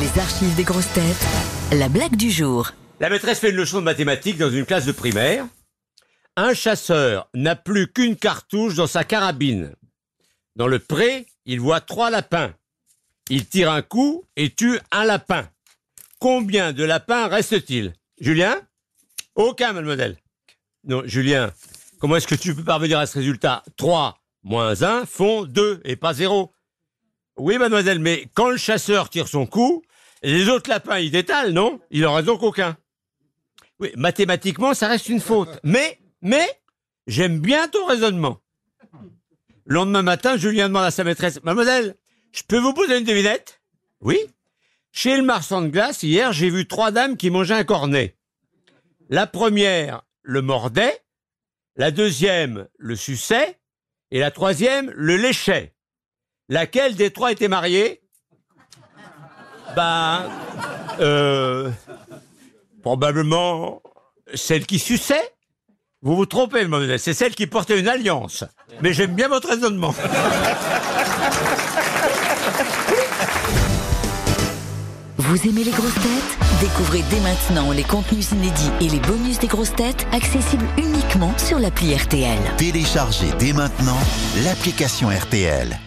Les archives des grosses têtes. La blague du jour. La maîtresse fait une leçon de mathématiques dans une classe de primaire. Un chasseur n'a plus qu'une cartouche dans sa carabine. Dans le pré, il voit trois lapins. Il tire un coup et tue un lapin. Combien de lapins reste-t-il? Julien? Aucun, mademoiselle. Non, Julien, comment est-ce que tu peux parvenir à ce résultat? 3 moins 1 font 2 et pas 0. Oui, mademoiselle, mais quand le chasseur tire son coup, les autres lapins, ils détalent, non? Il en reste donc aucun. Oui, mathématiquement, ça reste une faute. Mais, mais, j'aime bien ton raisonnement. Le lendemain matin, Julien demande à sa maîtresse, Mademoiselle, je peux vous poser une devinette? Oui. Chez le marchand de glace, hier, j'ai vu trois dames qui mangeaient un cornet. La première le mordait, la deuxième le suçait, et la troisième le léchait. Laquelle des trois était mariée? Ben, euh, probablement celle qui suçait. Vous vous trompez, mademoiselle, c'est celle qui portait une alliance. Mais j'aime bien votre raisonnement. Vous aimez les grosses têtes? Découvrez dès maintenant les contenus inédits et les bonus des grosses têtes accessibles uniquement sur l'appli RTL. Téléchargez dès maintenant l'application RTL.